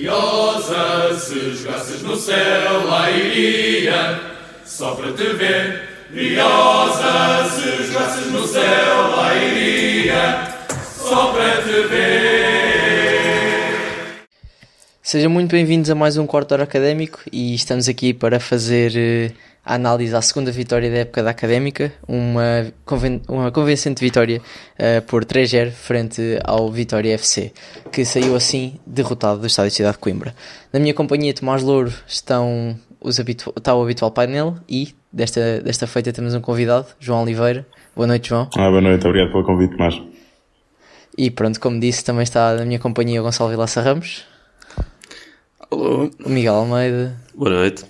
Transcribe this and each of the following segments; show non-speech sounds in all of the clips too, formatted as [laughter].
Briosa, se jogasses no céu, lá iria, só para te ver. Briosa, se jogasses no céu, lá iria, só para te ver. Sejam muito bem-vindos a mais um quarto hora académico e estamos aqui para fazer eh, a análise à segunda vitória da época da Académica, uma, conven uma convincente vitória uh, por 3-0 frente ao Vitória FC, que saiu assim derrotado do Estádio Cidade de Coimbra. Na minha companhia, Tomás Louro, estão os está o habitual painel e desta, desta feita temos um convidado, João Oliveira. Boa noite, João. Ah, boa noite, obrigado pelo convite, Tomás. E pronto, como disse, também está na minha companhia o Gonçalo Vilaça Ramos. Alô. O Miguel Almeida. Boa noite.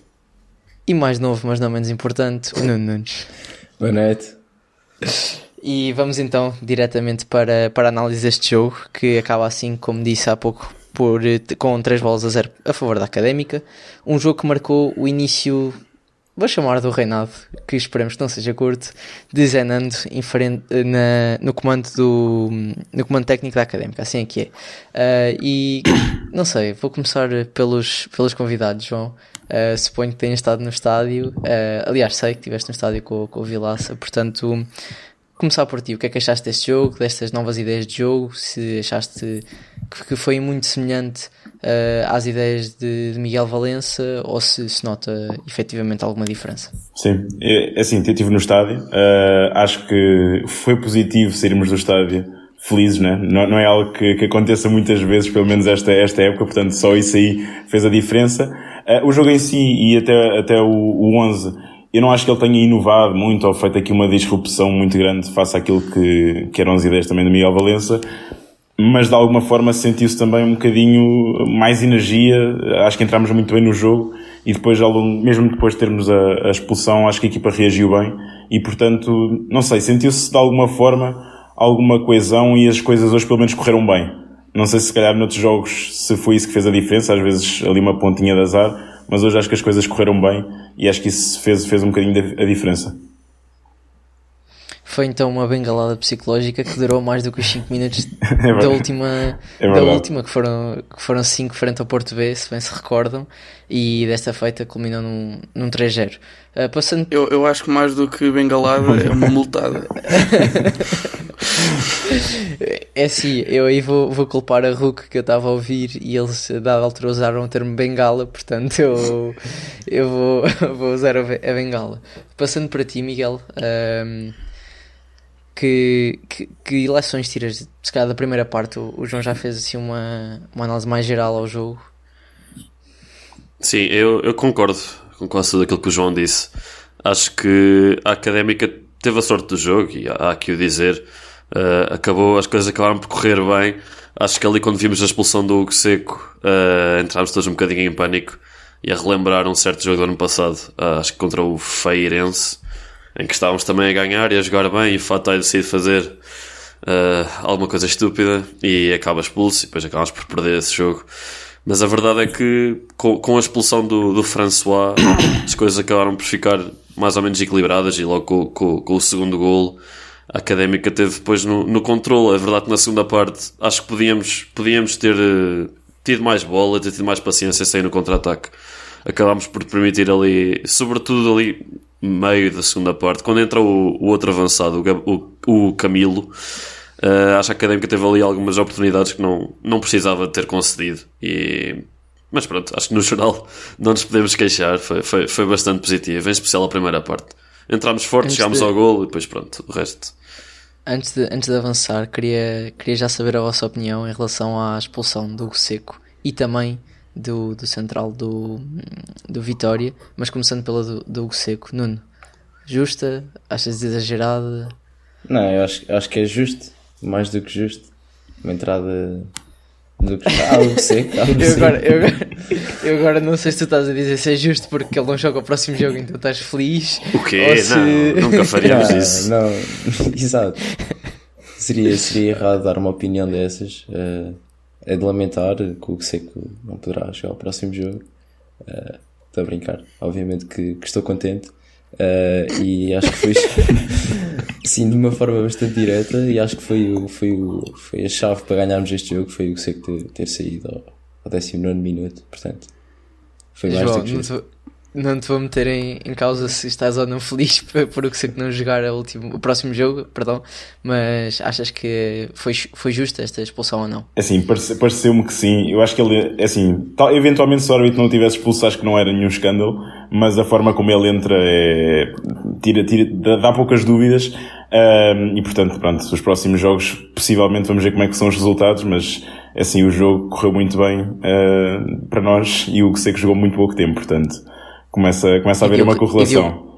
E mais novo, mas não menos importante, o Nuno Nunes. Boa noite. E vamos então diretamente para, para a análise deste jogo, que acaba assim, como disse há pouco, por, com 3 bolas a 0 a favor da Académica. Um jogo que marcou o início, vou chamar do reinado, que esperemos que não seja curto, de Zenando em frente, na, no, comando do, no comando técnico da Académica, assim é que é. Uh, e [coughs] não sei, vou começar pelos, pelos convidados, João. Uh, suponho que tenhas estado no estádio. Uh, aliás, sei que estiveste no estádio com, com o Vilaça, portanto, começar por ti. O que é que achaste deste jogo, destas novas ideias de jogo? Se achaste que foi muito semelhante uh, às ideias de, de, Miguel Valença ou se se nota efetivamente alguma diferença? Sim, é, é assim, eu estive no estádio. acho que foi positivo sairmos do estádio felizes, né? não, não é algo que, que aconteça muitas vezes, pelo menos esta, esta época, portanto só isso aí fez a diferença. Uh, o jogo em si e até, até o, o 11, eu não acho que ele tenha inovado muito ou feito aqui uma disrupção muito grande face àquilo que, que eram as ideias também do Miguel Valença, mas de alguma forma sentiu-se também um bocadinho mais energia, acho que entramos muito bem no jogo e depois, mesmo depois de termos a, a expulsão, acho que a equipa reagiu bem e portanto, não sei, sentiu-se de alguma forma alguma coesão e as coisas hoje pelo menos correram bem. Não sei se calhar noutros jogos se foi isso que fez a diferença, às vezes ali uma pontinha de azar, mas hoje acho que as coisas correram bem e acho que isso fez, fez um bocadinho a diferença. Foi então uma bengalada psicológica que durou mais do que os 5 minutos [laughs] é da última, é da última que foram, que foram 5 frente ao Porto B, se bem se recordam, e desta feita culminou num, num 3-0. Uh, ah, passando... eu, eu acho que mais do que bengalada é uma multada. [laughs] é assim, eu aí vou, vou culpar a Hulk que eu estava a ouvir e eles a dada altura usaram o termo bengala, portanto eu, eu vou, [laughs] vou usar a bengala. Passando para ti, Miguel. Um, que, que, que eleições tiras, se calhar da primeira parte, o, o João já fez assim uma, uma análise mais geral ao jogo. Sim, eu, eu concordo com quase tudo aquilo que o João disse. Acho que a Académica teve a sorte do jogo e há, que o dizer. Uh, acabou, as coisas acabaram por correr bem. Acho que ali quando vimos a expulsão do Hugo Seco, uh, entrámos todos um bocadinho em pânico e a relembrar um certo jogo do ano passado, uh, acho que contra o Feirense, em que estávamos também a ganhar e a jogar bem, e o Fatai decide fazer uh, alguma coisa estúpida e acaba expulso, e depois acabamos por perder esse jogo. Mas a verdade é que com, com a expulsão do, do François, as coisas acabaram por ficar mais ou menos equilibradas, e logo com, com, com o segundo gol a Académica teve depois no, no controle. É verdade que na segunda parte acho que podíamos, podíamos ter uh, tido mais bola, ter tido mais paciência sem no contra-ataque. Acabámos por permitir ali, sobretudo ali meio da segunda parte, quando entra o, o outro avançado, o, o, o Camilo, uh, acho que a Académica teve ali algumas oportunidades que não, não precisava ter concedido. E, mas pronto, acho que no geral não nos podemos queixar, foi, foi, foi bastante positivo, em especial a primeira parte. Entramos fortes, chegámos de... ao gol e depois pronto, o resto. Antes de, antes de avançar, queria, queria já saber a vossa opinião em relação à expulsão do Seco e também do, do central do, do Vitória, mas começando pela do, do Hugo Seco. Nuno, justa? Achas exagerada? Não, eu acho, acho que é justo, mais do que justo. Uma entrada do que algo seco. Algo eu, agora, eu, agora, eu agora não sei se tu estás a dizer se é justo porque ele não joga o próximo jogo, então estás feliz. O quê? Se... Não, nunca faríamos não, isso. Não, [laughs] exato. Seria, seria errado dar uma opinião dessas. Uh, é de lamentar que o Seco não poderá jogar o próximo jogo. Uh, estou a brincar, obviamente que, que estou contente. Uh, e acho que foi [laughs] sim de uma forma bastante direta e acho que foi, o, foi, o, foi a chave para ganharmos este jogo foi o Seco ter, ter saído ao 19 minuto, portanto. Foi mais João, do que não te, vou meter em, em causa se estás ou não feliz [laughs] por, o que sei que não jogar a último, o próximo jogo, perdão, mas achas que foi, foi justa esta expulsão ou não? Assim, parece- pareceu-me que sim. Eu acho que ele, assim, tal, eventualmente se o árbitro não o tivesse expulso, acho que não era nenhum escândalo, mas a forma como ele entra é, tira, tira, dá, dá poucas dúvidas. Ahm, e portanto, pronto, os próximos jogos, possivelmente vamos ver como é que são os resultados, mas assim, o jogo correu muito bem ah, para nós e o que sei que jogou muito pouco tempo, portanto, começa, começa a haver uma e correlação.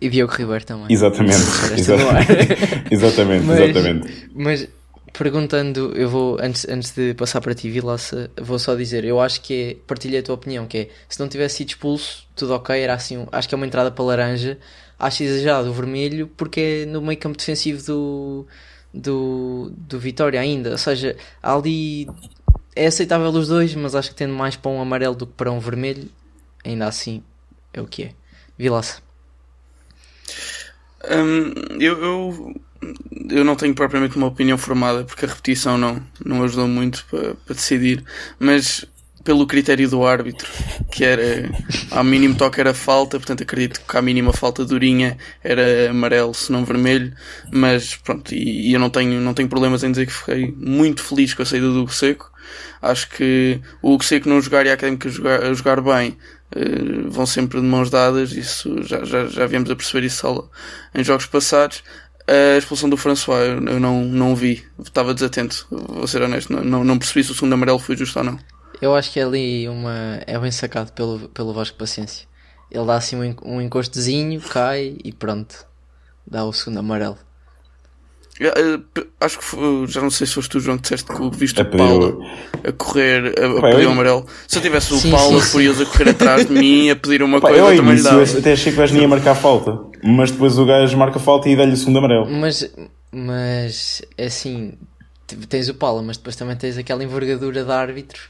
E Diogo Ribeiro também. Exatamente, exatamente, [laughs] exatamente, Mas- exatamente. Mas perguntando, eu vou, antes, antes de passar para ti, Vilaça, vou só dizer, eu acho que é, partilhei a tua opinião, que é, se não tivesse sido expulso, tudo ok, era assim, acho que é uma entrada para laranja, acho exagerado o vermelho, porque é no meio campo defensivo do, do, do Vitória ainda, ou seja, ali, é aceitável os dois, mas acho que tendo mais para um amarelo do que para um vermelho, ainda assim, é o que é. Vilaça. Hum, eu, eu, eu não tenho propriamente uma opinião formada porque a repetição não, não ajudou muito para, para decidir, mas pelo critério do árbitro, que era ao mínimo toque era falta, portanto acredito que à mínima falta durinha era amarelo, se não vermelho, mas pronto, e, e eu não tenho, não tenho problemas em dizer que fiquei muito feliz com a saída do Hugo Seco. Acho que o Hugo Seco não jogar e a Académica jogar, jogar bem eh, vão sempre de mãos dadas, isso já, já, já viemos a perceber isso em jogos passados. A expulsão do François eu, não, não vi, estava desatento, vou ser honesto, não, não, percebi se o segundo amarelo foi justo ou não. Eu acho que é ali uma. É bem sacado pelo, pelo Vasco Paciência. Ele dá assim um, um encostozinho, cai e pronto. Dá o segundo amarelo. Eh, eh, Acho que foi- já não sei se foste tu, João, que disseste que viste A o Paulo a correr, a, a pedir eu- o amarelo. Se eu tivesse o Sim, Paulo sim, sim. furioso a correr atrás de mim, a pedir uma Pá, coisa, eu eu também lhe dava. até achei que o gajo nem ia marcar falta, mas depois o gajo marca falta e dá-lhe o segundo amarelo. Mas. Mas. É assim. Tens o Paula, mas depois também tens aquela envergadura de árbitro.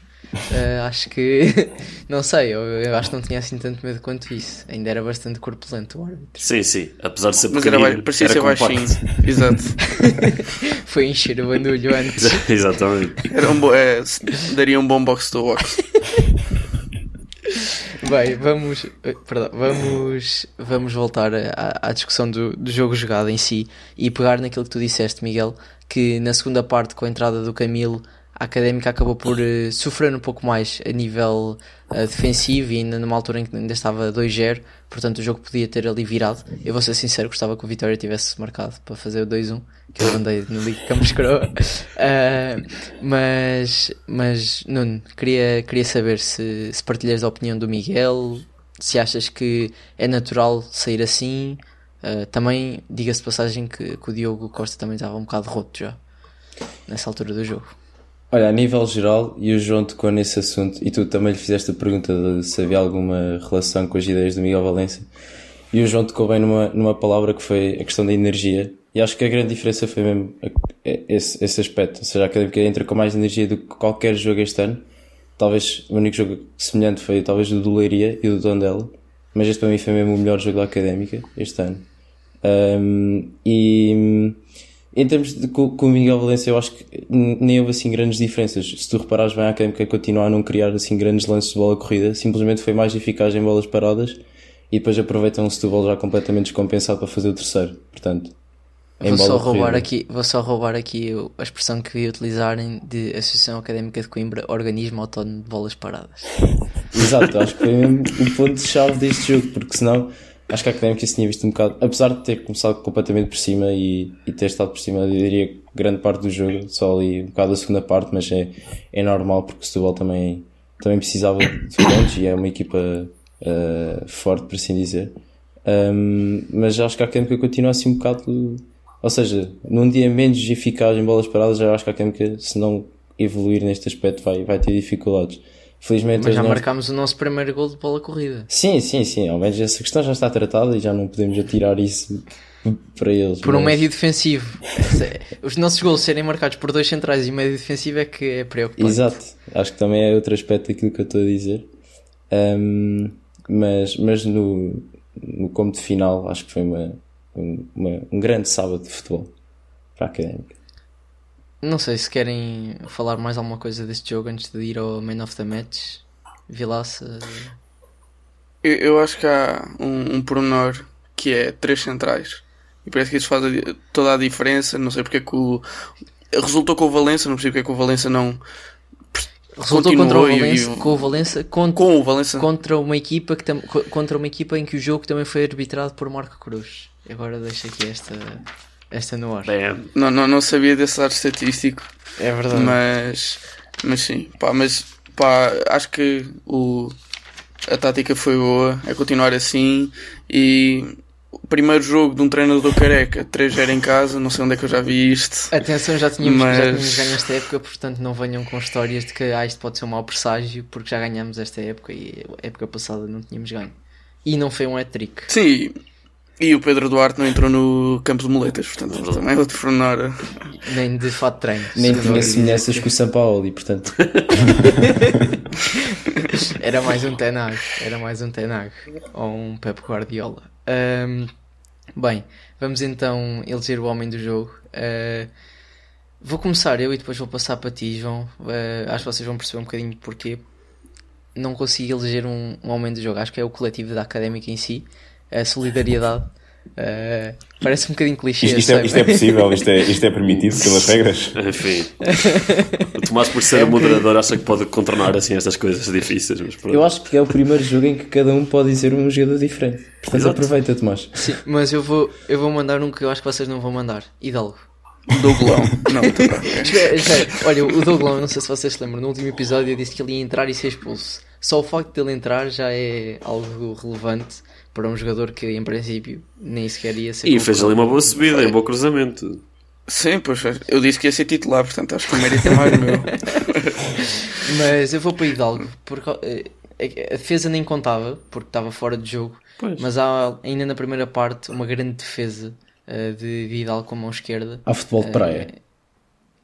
Eh, acho que. [laughs] Não sei, eu, eu acho que não tinha assim tanto medo quanto isso. Ainda era bastante corpulento o árbitro. Sim, sim. Apesar de ser Mas era, parecia era ser compacto. baixinho. Exato. [laughs] Foi encher o bandulho antes. [laughs] Exatamente. Era um bo- é, daria um bom box to box. Bem, vamos, perdão, vamos, vamos voltar à, à discussão do, do jogo jogado em si e pegar naquilo que tu disseste, Miguel, que na segunda parte, com a entrada do Camilo, a Académica acabou por eh, sofrer um pouco mais a nível eh, defensivo e ainda numa altura em que ainda estava 2-0, portanto o jogo podia ter ali virado. Eu vou ser sincero, gostava que o Vitória tivesse marcado para fazer o 2-1, que eu andei no Liga Campos Croa. [laughs] Eh, mas, mas, Nuno, queria, queria saber se, se partilhas a opinião do Miguel, se achas que é natural sair assim. Também, diga-se de passagem que, que o Diogo Costa também estava um bocado roto já, nessa altura do jogo. Olha, a nível geral, e o João tocou nesse assunto, e tu também lhe fizeste a pergunta de se havia alguma relação com as ideias do Miguel Valência, e o João tocou bem numa, numa palavra que foi a questão da energia, e acho que a grande diferença foi mesmo é- esse, esse aspecto, ou seja, a Académica entra com mais energia do que qualquer jogo este ano, talvez o único jogo semelhante foi talvez o do Leiria e o do Tondela, mas este para mim foi mesmo o melhor jogo da Académica este ano. Um, e em termos de com, o Miguel Valência, eu acho que nem houve assim grandes diferenças. Se tu reparares bem, a Académica continua a não criar assim grandes lances de bola corrida, simplesmente foi mais eficaz em bolas paradas e depois aproveitam um Setúbal já completamente descompensado para fazer o terceiro. Portanto, Vou só, roubar corrida. aqui, vou só roubar aqui o- a expressão que ia utilizarem de Associação Académica de Coimbra, Organismo Autónomo de Bolas Paradas. [laughs] Exato, acho que foi mesmo o ponto-chave deste jogo, porque senão acho que a Académica se tinha visto um bocado, apesar de ter começado completamente por cima e, e ter estado por cima, eu diria grande parte do jogo, só ali um bocado a segunda parte, mas é, é normal porque o Setúbal também, também precisava de pontos e é uma equipa eh, forte, por assim dizer. Um, mas acho que a Académica continua assim um bocado, ou seja, num dia menos eficaz em bolas paradas, já acho que a Académica, se não evoluir neste aspecto, vai, vai ter dificuldades. Felizmente, Mas já nós- marcámos o nosso primeiro gol de bola corrida. Sim, sim, sim. Ao menos essa questão já está tratada e já não podemos atirar isso para eles. Por um mas- médio defensivo. É- [laughs] Os nossos gols serem marcados por dois centrais e um médio defensivo é que é preocupante. Exato. Acho que também é outro aspecto daquilo que eu estou a dizer. Ahm, mas mas no, no como de final, acho que foi uma, um- uma- um grande sábado de futebol para a Académica. Não sei se querem falar mais alguma coisa deste jogo antes de ir ao Man of the Match. Vilaça. Eu, eu acho que há um, um pormenor que é três centrais. E parece que isso faz a toda a diferença. Não sei porque é que o. Resultou com o Valença, não percebo porque é que o Valença não. Resultou contra o Valença, e- com o Valença contra, Com o Valença. contra uma equipa que tam- co- contra uma equipa em que o jogo também foi arbitrado por Marco Cruz. Agora deixo aqui esta esta no ar. Não, não, não sabia desse dado estatístico. É verdade. Mas, mas sim, pá, mas pá, acho que o, a tática foi boa, é continuar assim e o primeiro jogo de um treinador careca, 3-0 em casa, não sei onde é que eu já vi isto. Atenção, já tínhamos, Mas- já tínhamos ganho esta época, portanto não venham com histórias de que ah, isto pode ser um mau presságio, porque já ganhamos esta época e a época passada não tínhamos ganho. E não foi um hat-trick. Sim, e o Pedro Duarte não entrou no campo de muletas, portanto também é outro pormenor. Nem de fato de treino. Nem tinha semelhanças com o São Paulo e portanto [laughs] Era mais um Tenag, era mais um Tenag ou um Pep Guardiola. Ahm, bem, vamos então eleger o homem do jogo. Ah, vou começar eu e depois vou passar para ti, João. Ah, acho que vocês vão perceber um bocadinho porquê. Não consigo eleger um, um homem do jogo, acho que é o coletivo da académica em si, a solidariedade. Ah, parece um bocadinho clichê. Isto, isto é, isto é possível, isto é, isto é permitido pelas regras. [laughs] Enfim. O Tomás, por ser É um moderador, acha que pode contornar assim estas coisas difíceis. Eu acho que é o primeiro jogo em que cada um pode dizer um jogador diferente. Portanto, Exato. aproveita, Tomás. Sim, mas eu vou, eu vou mandar um que eu acho que vocês não vão mandar. Hidalgo. Douglão. Não. Espera, espera. Olha, o Douglão, não sei se vocês se lembram, no último episódio eu disse que ele ia entrar e ser expulso. Só o facto dele entrar já é algo relevante para um jogador que em princípio nem sequer ia ser. E fez ali uma boa subida, um bom cruzamento. Sim, pois eu disse que ia ser titular, portanto acho que o mérito é mais meu. [laughs] Mas eu vou para Hidalgo, porque eh, a defesa nem contava, porque estava fora de jogo. Pois. Mas há ainda na primeira parte uma grande defesa eh, de Hidalgo com a mão esquerda. Há futebol de praia. Eh,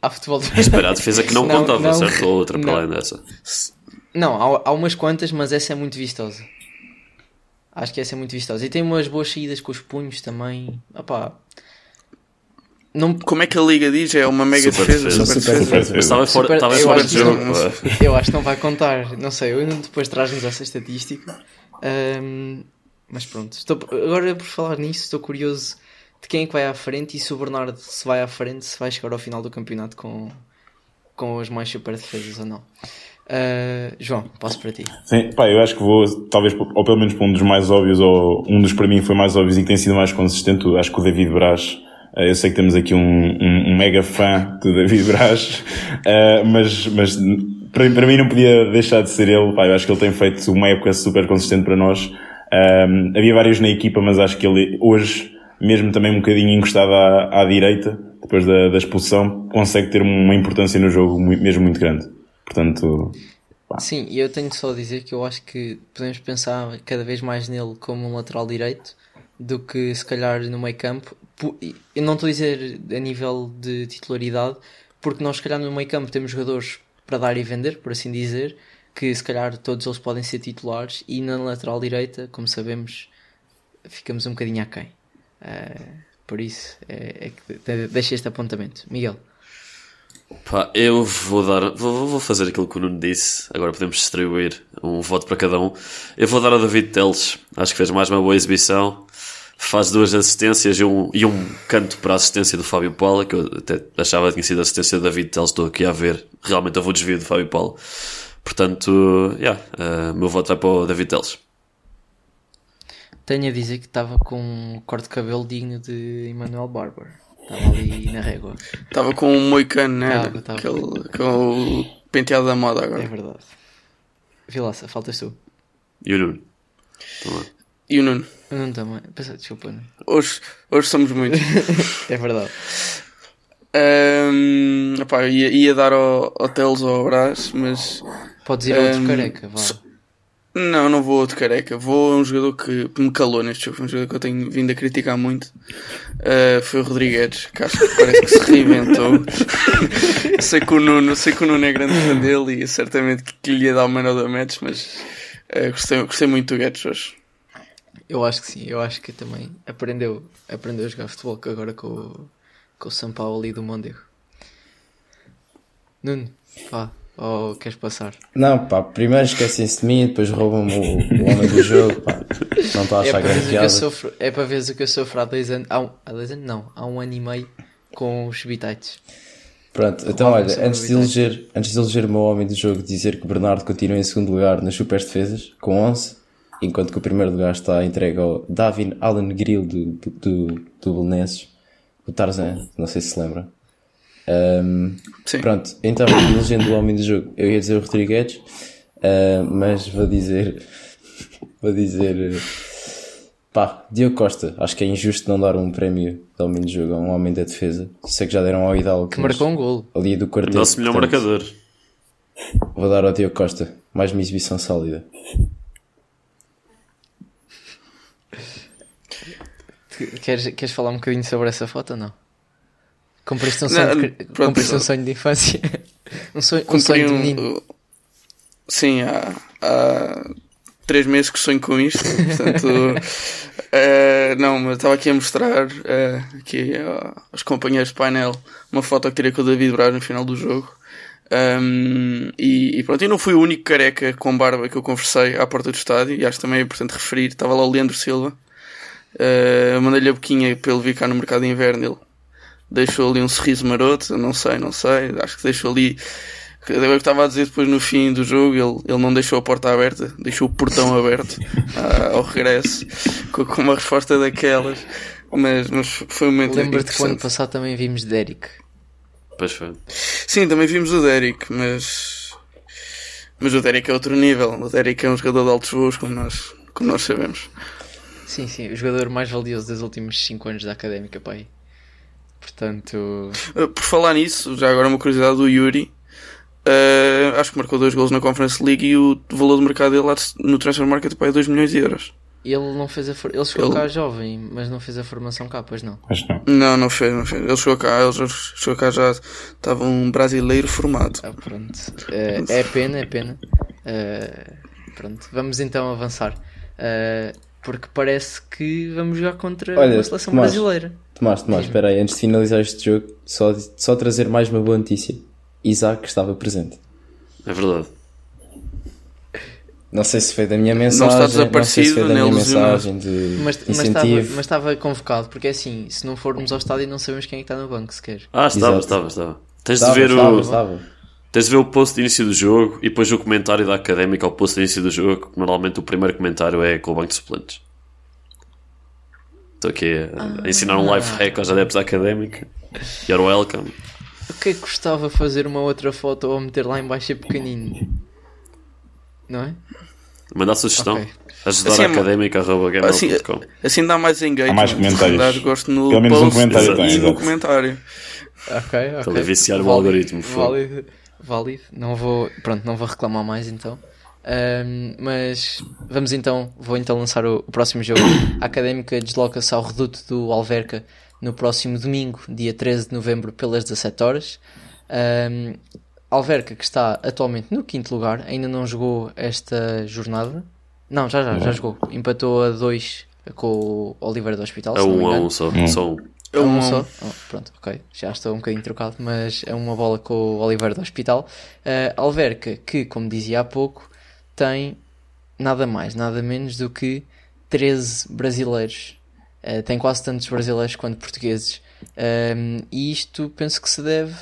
Há futebol de Espera, a defesa que não, [laughs] Não, contava, não. certo? Ou outra para além dessa. Não, há, há umas quantas, mas essa é muito vistosa. Acho que essa é muito vistosa. E tem umas boas saídas com os punhos também. Opá. Não, Como é que a Liga diz? É uma mega Super defesa, defesa. super Super defesa. defesa. Mas estava fora, Super- estava eu fora acho jogo. não- [laughs] eu acho que não vai contar. Não sei, eu depois traz-nos essa estatística. Ahm, mas pronto. Estou, agora, por falar nisso, estou curioso de quem é que vai à frente e se o Bernardo se vai à frente, se vai chegar ao final do campeonato com, com as mais super defesas ou não. Ah, João, passo para ti. Sim, pá, eu acho que vou, talvez, ou pelo menos para um dos mais óbvios, ou um dos para mim foi mais óbvios e que tem sido mais consistente, acho que o David Braz. eh, Eu sei que temos aqui um, um, um mega fã do David Braz, eh, [laughs] mas, mas para, para mim não podia deixar de ser ele. Pá, eu acho que ele tem feito uma época super consistente para nós. Um, havia vários na equipa, mas acho que ele hoje, mesmo também um bocadinho encostado à, à direita, depois da, da expulsão, consegue ter uma importância no jogo mesmo muito grande. Portanto, Sim, e eu tenho só a dizer que eu acho que podemos pensar cada vez mais nele como um lateral direito do que se calhar no meio campo. Eu não estou a dizer a nível de titularidade, porque nós se calhar no meio campo temos jogadores para dar e vender, por assim dizer, que se calhar todos eles podem ser titulares e na lateral direita, como sabemos, ficamos um bocadinho aquém. Ah, por isso, é, é que de- deixa este apontamento. Miguel. Pá, eu vou dar, vou, vou fazer aquilo que o Nuno disse. Agora podemos distribuir um voto para cada um. Eu vou dar ao David Teles. Acho que fez mais uma boa exibição. Faz duas assistências e um, e um canto para a assistência do Fábio Paula, que eu até achava que tinha sido a assistência do David Teles. Estou aqui a ver. Realmente houve o desvio do Fábio Paula. Portanto, yeah, uh, meu voto vai para o David Teles. Tenho a dizer que estava com um corte de cabelo digno de Emmanuel Barber. Estava ali na régua. Estava com um moicano, né? Tava, tava. Aquele, com o penteado da moda É agora. verdade. Vilaça, faltas tu. E o Nuno? E o Nuno. Eu não também. Pensa, desculpa. Nuno. Hoje, hoje somos muitos. [laughs] É verdade. Ahm, epá, ia, ia dar ao, ao Teles ou ao Brás, mas Podes ir a outro careca, vá. so- não, não vou outro careca. Vou a um jogador que me calou neste jogo. Um jogador que eu tenho vindo a criticar muito. Ah, foi o Rodrigues, que acho que parece que se reinventou. [laughs] sei, que o Nuno, sei que o Nuno é grande fã dele e certamente que, lhe ia dar o of the match, mas ah, gostei, gostei muito do Guedes hoje. Eu acho que sim. Eu acho que também aprendeu, aprendeu a jogar futebol agora com, o- com o São Paulo ali do Mondego. Nuno, pá, ou queres passar? Não, pá, primeiro esquecem-se de mim, depois roubam-me o, o homem do jogo, pá. Não estou a É achar para, grande piada. sofro, é para veres o que eu sofro há dois anos. Há, um, há dois anos? Não, há um ano e meio com os bitites. Pronto, então Roubam-me olha, antes de, eleger, antes de eleger o meu homem do jogo, dizer que o Bernardo continua em segundo lugar nas super defesas, com 11, enquanto que o primeiro lugar está entregue ao Davin Allen Grill do, do, do, do Belenenses, o Tarzan, não sei se se lembra. Sim. Pronto, então, elegendo o homem do jogo, eu ia dizer o Rodrigues, ah, mas vou dizer, [laughs] vou dizer, pá, Diogo Costa. Acho que é injusto não dar um prémio de homem do jogo a um homem da defesa. Sei que já deram ao Hidalgo. Que marcou um golo. Ali do quarteto. Nosso melhor portanto, marcador. Vou dar ao Diogo Costa. Mais uma exibição sólida. Queres, queres falar um bocadinho sobre essa foto ou não? Cumpriste um Não, sonho, de, pronto, um sonho de infância? [laughs] um sonho, um sonho de um- menino. Sim, há, há três meses que sonho com isto. Portanto, [laughs] eh, não, mas estava aqui a mostrar eh, aqui eh, aos companheiros de painel uma foto que tirei com o David Braz no final do jogo. Um, e, e pronto, eu não fui o único careca com barba que eu conversei à porta do estádio, e acho também é importante referir. Estava lá o Leandro Silva, Eh, mandei-lhe a boquinha para ele vir cá no mercado de inverno. Ele deixou ali um sorriso maroto, eu não sei, não sei, acho que deixou ali. Eu que estava a dizer depois no fim do jogo, ele, ele não deixou a porta aberta, deixou o portão [laughs] aberto ah, ao regresso, com, com uma resposta daquelas. Mas, mas foi um momento Lembro-te que o ano passado também vimos Derek. Pois foi. Sim, também vimos o Derek, mas. Mas o Derek é outro nível. O Derek é um jogador de altos voos, como nós, como nós sabemos. Sim, sim, o jogador mais valioso dos últimos 5 anos da académica, pai. Portanto, Uh, Por falar nisso, já agora uma curiosidade do Yuri. uh, acho que marcou dois gols na Conference League e o valor do mercado dele lá no Transfer Market pai, é 2 milhões de euros. ele não fez a for... ele chegou Ele- cá jovem, mas não fez a formação cá, pois não. Que não. Não, não fez, não fez. Ele chegou cá, ele já- chegou cá já estava um brasileiro formado. Ah, pronto. Eh, é pena, é pena. Eh, pronto, vamos então avançar. Eh, porque parece que vamos jogar contra Olha, uma seleção Tomás. brasileira. Tomás, Tomás, espera aí, antes de finalizar este jogo, só, só trazer mais uma boa notícia. Isaac estava presente. É verdade. Não sei se foi da minha mensagem, não, sei se desaparecido, foi da nem minha lesionado. mensagem de Mas, mas, estava, incentivo. mas estava convocado, porque é assim, se não formos ao estádio não sabemos quem é que está no banco sequer. Ah, estava, Exato. estava, estava. Tens Estava, de ver estava, o. estava. Tens de ver o post de início do jogo e depois o comentário da académica ao post de início do jogo. que Normalmente o primeiro comentário é com o banco de suplentes. Estou aqui a, a ensinar um live hack aos adeptos da académica. You're welcome. O que é que gostava fazer uma outra foto ou meter lá em baixo e pequenino? Não é? Mandar sugestão. Ok. Ajudar Assim a é uma- académica.gmail.com. Assim, assim dá mais engagement. Há mais comentários. Dá gosto no Pelo menos um post comentário e tem, no exato. comentário. Ok, ok. Estou a viciar o Válido, algoritmo, fogo. Válido, válido. Não vou, pronto, não vou reclamar mais então. Ahm, mas vamos então, vou então lançar o, o próximo jogo. A Académica desloca-se ao reduto do Alverca no próximo domingo, dia 13 de novembro, pelas 17 horas. Ahm, Alverca, que está atualmente no quinto lugar, ainda não jogou esta jornada. Não, já já, já jogou. Empatou a 2 com o Oliveira do Hospital. É não me um a um só. Só um. É É um um- só? Oh, pronto, ok. Já estou um bocadinho trocado, mas é uma bola com o Oliveira do Hospital. Uh, Alverca, que, como dizia há pouco, tem nada mais, nada menos do que 13 brasileiros. Uh, tem quase tantos brasileiros quanto portugueses. Um, e isto penso que se deve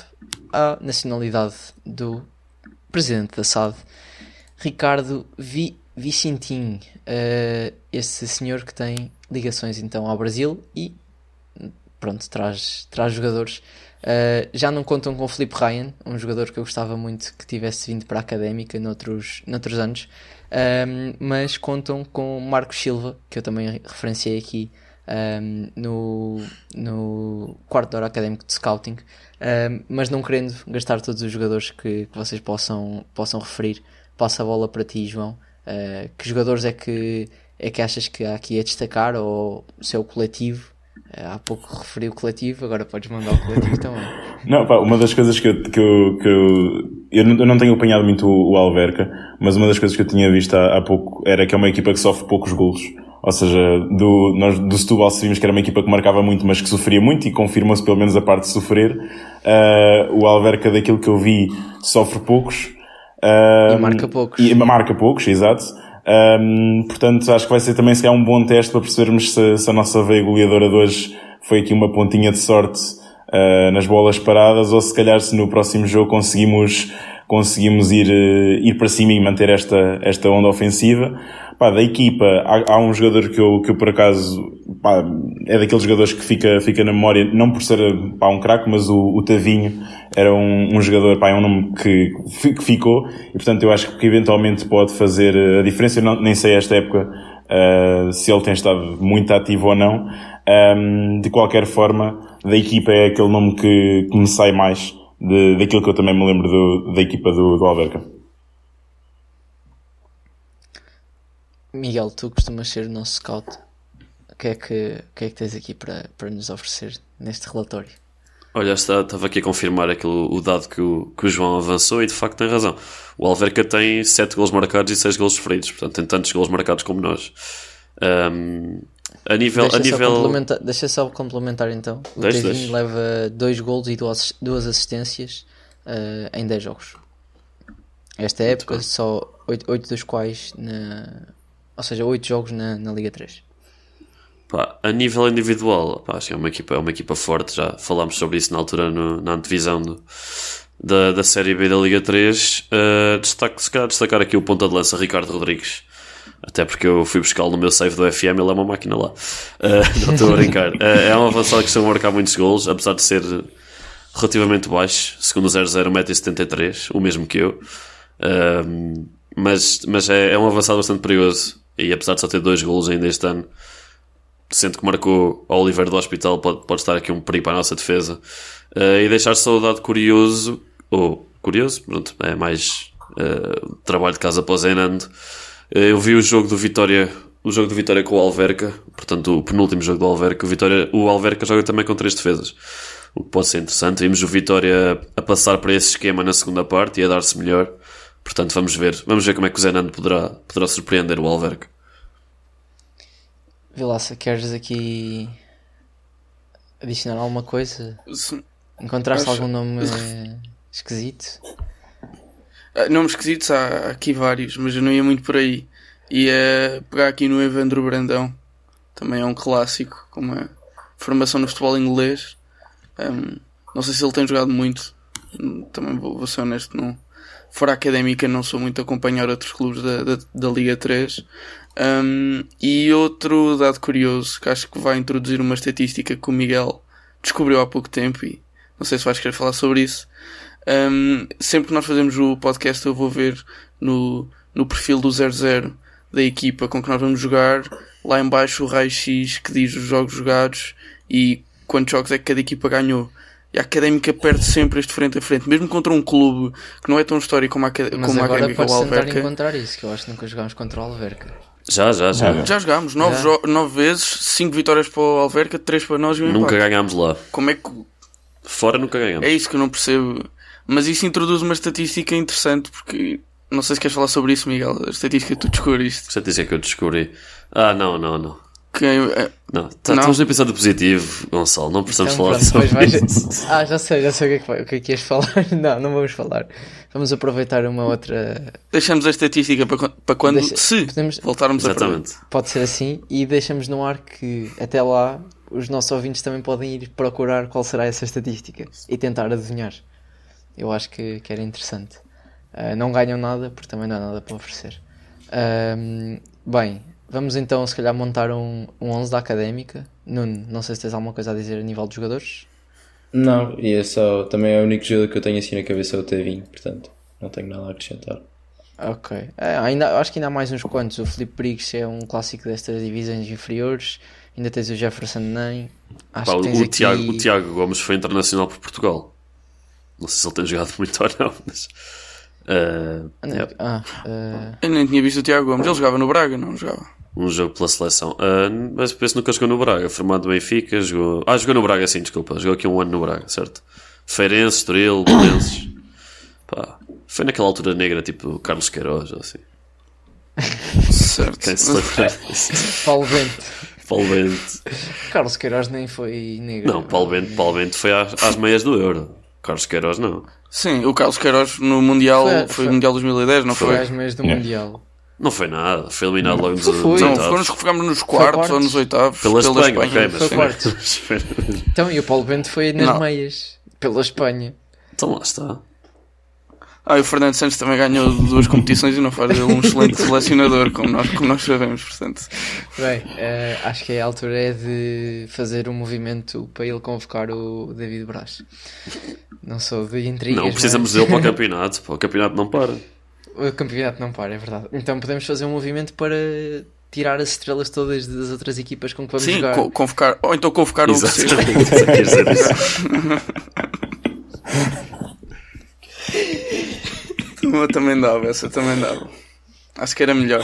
à nacionalidade do presidente da SAD, Ricardo Vi Vicentinho. Uh, esse senhor que tem ligações então ao Brasil e pronto, traz, traz jogadores. Uh, já não contam com o Felipe Ryan, um jogador que eu gostava muito que tivesse vindo para a académica noutros, noutros anos, Um, mas contam com o Marcos Silva, que eu também referenciei aqui um, no, no quarto de hora académico de scouting, um, mas não querendo gastar todos os jogadores que, que vocês possam, possam referir, passa a bola para ti, João. Uh, que jogadores é que, é que achas que há aqui a destacar ou o seu coletivo? Uh, há pouco referi o coletivo, agora podes mandar o coletivo [laughs] também. Não, pá, uma das coisas que eu, que eu, que eu, eu não- eu não tenho apanhado muito o, o Alverca, mas uma das coisas que eu tinha visto há, há pouco era que é uma equipa que sofre poucos golos. Ou seja, do, nós do Setúbal vimos que era uma equipa que marcava muito, mas que sofria muito e confirma-se pelo menos a parte de sofrer. Uh, o Alverca, daquilo que eu vi, sofre poucos. Uh, e marca poucos. E marca poucos, exato. Um, portanto, acho que vai ser também se um bom teste para percebermos se, se, a nossa veia goleadora de hoje foi aqui uma pontinha de sorte uh, nas bolas paradas ou se calhar se no próximo jogo conseguimos, conseguimos ir, uh, ir para cima e manter esta, esta onda ofensiva. Pá, da equipa, há, há, um jogador que eu, que eu por acaso, pá, é daqueles jogadores que fica, fica na memória, não por ser pá, um craque, mas o, o Tavinho era um, um jogador, pá, é um nome que, que ficou, e portanto eu acho que eventualmente pode fazer a diferença. Eu não, nem sei esta época uh, se ele tem estado muito ativo ou não. Um, de qualquer forma, da equipa é aquele nome que, que me sai mais de, daquilo que eu também me lembro do, da equipa do, do Alverca. Miguel, tu costumas ser o nosso scout. O que é que, o que, é que tens aqui para, para nos oferecer neste relatório? Olha, está, estava aqui a confirmar aquilo, o dado que o, que o João avançou e de facto tem razão. O Alverca tem 7 gols marcados e 6 gols sofridos, portanto tem tantos gols marcados como nós. Um, a nível. Deixa, a nível... Só deixa só complementar então. O deixa, Tevinho leva 2 gols e 2 assistências uh, em 10 jogos. Esta época, só 8 dos quais na, ou seja, 8 jogos na, na Liga 3. Pá, a nível individual, pá, acho que é uma equipa, é uma equipa forte. Já falámos sobre isso na altura no, na antevisão do, da, da Série B da Liga 3. Uh, destaque, se calhar destacar aqui o ponta de lança Ricardo Rodrigues. Até porque eu fui buscá-lo no meu save do FM, ele é uma máquina lá. Uh, [laughs] não estou a brincar. Uh, é um avançado que estão a marcar muitos gols, apesar de ser relativamente baixo, segundo o 00, 1,73m, o mesmo que eu. Uh, mas mas é, é um avançado bastante perigoso e apesar de só ter dois golos ainda este ano, sendo que marcou o Oliver do Hospital, pode, pode estar aqui um perigo para a nossa defesa. Uh, e deixar só o dado curioso, ou curioso, pronto, é mais trabalho de casa para o Zenando. Uh, eu vi o jogo do Vitória, o jogo do Vitória com o Alverca, portanto o penúltimo jogo do Alverca. O, Vitória, o Alverca joga também com três defesas, o que pode ser interessante. Vimos o Vitória a passar para esse esquema na segunda parte e a dar-se melhor. Portanto, vamos ver, vamos ver como é que o Zenando poderá, poderá surpreender o Alverca. Vilaça, queres aqui adicionar alguma coisa? Encontraste Acho... algum nome [laughs] esquisito? Ah, nomes esquisitos há aqui vários, mas eu não ia muito por aí. Ia pegar aqui no Evandro Brandão, também é um clássico, com uma formação no futebol inglês. Um, não sei se ele tem jogado muito, também vou, vou ser honesto, não fora académica não sou muito a acompanhar outros clubes da, da, da Liga 3. Um, e outro dado curioso que acho que vai introduzir uma estatística que o Miguel descobriu há pouco tempo e não sei se vais querer falar sobre isso. Um, sempre que nós fazemos o podcast eu vou ver no, no perfil do 00 da equipa com que nós vamos jogar lá embaixo o raio-x que diz os jogos jogados e quantos jogos é que cada equipa ganhou. E a Académica perde sempre este frente a frente, mesmo contra um clube que não é tão histórico como a, Mas como a Académica ou o Alverca. encontrar isso, que eu acho que nunca jogámos contra o Alverca. Já, já, já. Já jogámos, nove, já. nove vezes, cinco vitórias para o Alverca, três para nós e um Nunca empate. ganhámos lá. Como é que. Fora nunca ganhamos. É isso que eu não percebo. Mas isso introduz uma estatística interessante porque. Não sei se queres falar sobre isso, Miguel. A estatística que tu descobriste. A estatística que eu descobri. Ah, não, não, não. Que é... Não, tá, não, estamos a pensar do positivo, Gonçalo. Não precisamos então, falar pronto, sobre isso. [laughs] Ah, já sei, já sei o que é que, foi, o que, é que ias falar. [laughs] Não, não vamos falar. Vamos aproveitar uma outra. Deixamos a estatística para, para quando. Deixa... se podemos... voltarmos Exatamente. a Pode ser assim e deixamos no ar que até lá os nossos ouvintes também podem ir procurar qual será essa estatística e tentar adivinhar. Eu acho que, que era interessante. Uh, não ganham nada porque também não há nada para oferecer. Uh, bem, Vamos então, se calhar, montar um, um 11 da académica. Nuno, não sei se tens alguma coisa a dizer a nível de jogadores. Não, e é só. Também é o único jogador que eu tenho assim na cabeça é o Tevinho, portanto, não tenho nada a acrescentar. Ok. É, ainda, acho que ainda há mais uns quantos. O Felipe Briggs é um clássico destas divisões inferiores. Ainda tens o Jefferson Nem. Acho Pá, que tens o, aqui... Tiago, o Tiago Gomes foi internacional por Portugal. Não sei se ele tem jogado muito ou não, mas. Uh, ah, uh... Eu nem tinha visto o Tiago Gomes. Ele jogava no Braga, não jogava? um jogo pela seleção. Uh, mas penso nunca jogou no Braga, formado no Benfica, jogou. Ah, jogou no Braga, sim, desculpa. Jogou aqui um ano no Braga, certo? Feirense, Estoril, Belenenses. [coughs] Pá, foi naquela altura negra, tipo Carlos Queiroz, ou assim. certo. Quem se lembra [laughs] Paulo Bento. Paulo Bento. Carlos Queiroz nem foi negro. Não, Paulo Bento, Paulo Bento foi às, às meias do Euro. Carlos Queiroz não. Sim, o Carlos Queiroz no Mundial Foi- foi, foi- o Mundial 2010, não Foi foi? às meias do Yeah. Mundial. Não foi nada, foi eliminado logo nos, Foi, foi. nos Não, oitavos. ficámos nos quartos, quartos. ou nos oitavos. Pela, Espanha, ok, mas Foi quartos. [laughs] Então, e o Paulo Bento foi nas Não. meias. Pela Espanha. então lá está. Ah, e o Fernando Santos também ganhou duas competições e não faz dele um excelente [laughs] selecionador, como nós, como nós sabemos, portanto. Bem, eh, acho que a altura é de fazer um movimento para ele convocar o David Braz. Não sou de intrigas. Não precisamos mas- dele para o campeonato. Pá, o campeonato não para. O campeonato não para, é verdade. Então podemos fazer um movimento para tirar as estrelas todas das outras equipas com que vamos Sim, jogar. co- convocar, ou então convocar o [laughs] dizer isso. [laughs] também dava, essa também dava. Acho que era melhor.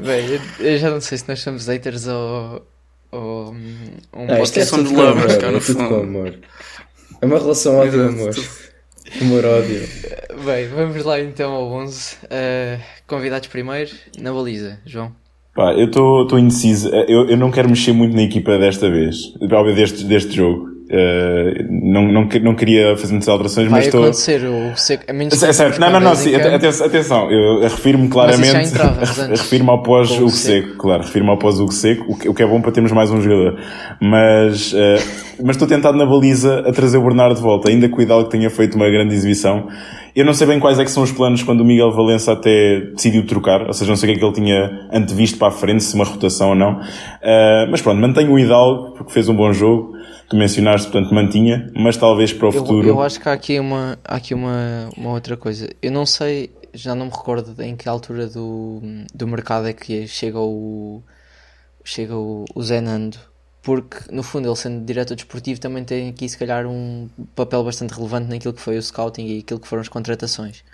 Bem, eu, eu já não sei se nós somos haters ou. ou um um Ah, isto é são tudo lovers, amor, cá, é no tudo fundo. com amor. É uma relação ódio-amor. Amor-ódio. [laughs] Bem, vamos lá então ao 11. Uh, convidados primeiro, na baliza, João. Pá, eu estou indeciso. Eu, eu não quero mexer muito na equipa desta vez. Óbvio, deste, deste jogo. Eh, não, não, não queria fazer muitas alterações, Vai mas estou. acontecer o seco. A menos É certo, não, não, não, sim, atenção, eu refiro-me Mas isso já claramente, [laughs] refiro-me ao pós o Hugo Seco, claro, refiro-me ao pós Hugo Seco, o que, o é bom para termos mais um jogador, mas, eh, mas estou tentado na baliza a trazer o Bernardo de volta, ainda que o Hidalgo tenha feito uma grande exibição, eu não sei bem quais é que são os planos quando o Miguel Valença até decidiu trocar, ou seja, não sei o que é que ele tinha antevisto para a frente, se uma rotação ou não, Eh, mas pronto, mantenho o Hidalgo, porque fez um bom jogo, que mencionaste, portanto mantinha, mas talvez para o Eu, futuro... eu acho que há aqui, uma, há aqui uma, uma outra coisa. Eu não sei, já não me recordo em que altura do, do mercado é que chega o, chega o, o Zé Nando, porque no fundo ele sendo diretor desportivo também tem aqui se calhar um papel bastante relevante naquilo que foi o scouting e aquilo que foram as contratações.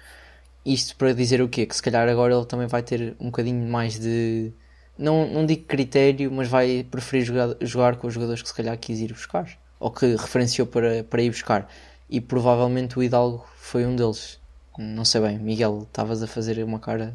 Isto para dizer o quê? Que se calhar agora ele também vai ter um bocadinho mais de. Não, não digo critério, mas vai preferir jogar, jogar com os jogadores que se calhar quis ir buscar. Ou que referenciou para, para ir buscar. E provavelmente o Hidalgo foi um deles. Não sei bem. Miguel, estavas a fazer uma cara.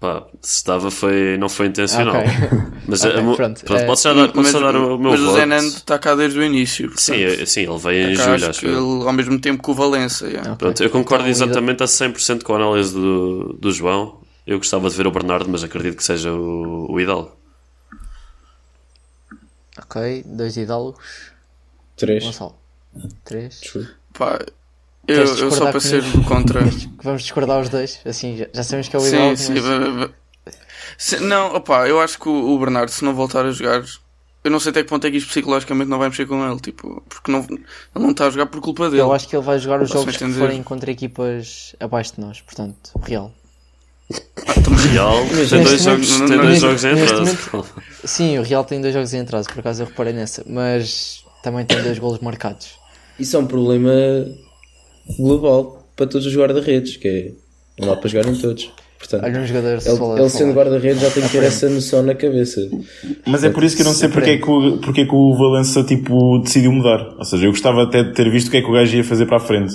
Pá, se estava foi, não foi intencional. Ok. [laughs] Mas Ok, a mo- pronto. pronto, Eh, posso já dar, posso dar o meu mas o voto? Zé Nando está cá desde o início. Sim, portanto, é- sim, ele veio em cá julho, acho ele, ao mesmo tempo que o Valença. yeah. Ok. Pronto, eu concordo Então, exatamente a 100% com a análise do, do João. Eu gostava de ver o Bernardo, mas acredito que seja o, o Hidalgo. Ok, dois Hidalgos. Três. Gonçalo. Três. Pá, eu, eu só para ser [laughs] contra. Vamos discordar os dois. Assim, já, já sabemos que é o sim, Hidalgo. sim. mas- se- não, opá, eu acho que o, o Bernardo, se não voltar a jogar, eu não sei até que ponto é que isto psicologicamente não vai mexer com ele. Tipo, porque não, ele não está a jogar por culpa dele. Eu acho que ele vai jogar os jogos que forem contra equipas abaixo de nós, portanto, real. Também- Real tem dois momento- jogos, tem dois neste- jogos em atraso. Sim, o Real tem dois jogos em atraso, por acaso eu reparei nessa, mas também tem dois golos marcados. Isso é um problema global para todos os guarda-redes, que é não dá para jogar em todos. Portanto, Olha um jogador ele, ele sendo guarda-redes já tem que ter essa noção na cabeça. Mas é por isso que eu não sei porque é que o, porque é que o Valença tipo, decidiu mudar. Ou seja, eu gostava até de ter visto o que é que o gajo ia fazer para a frente.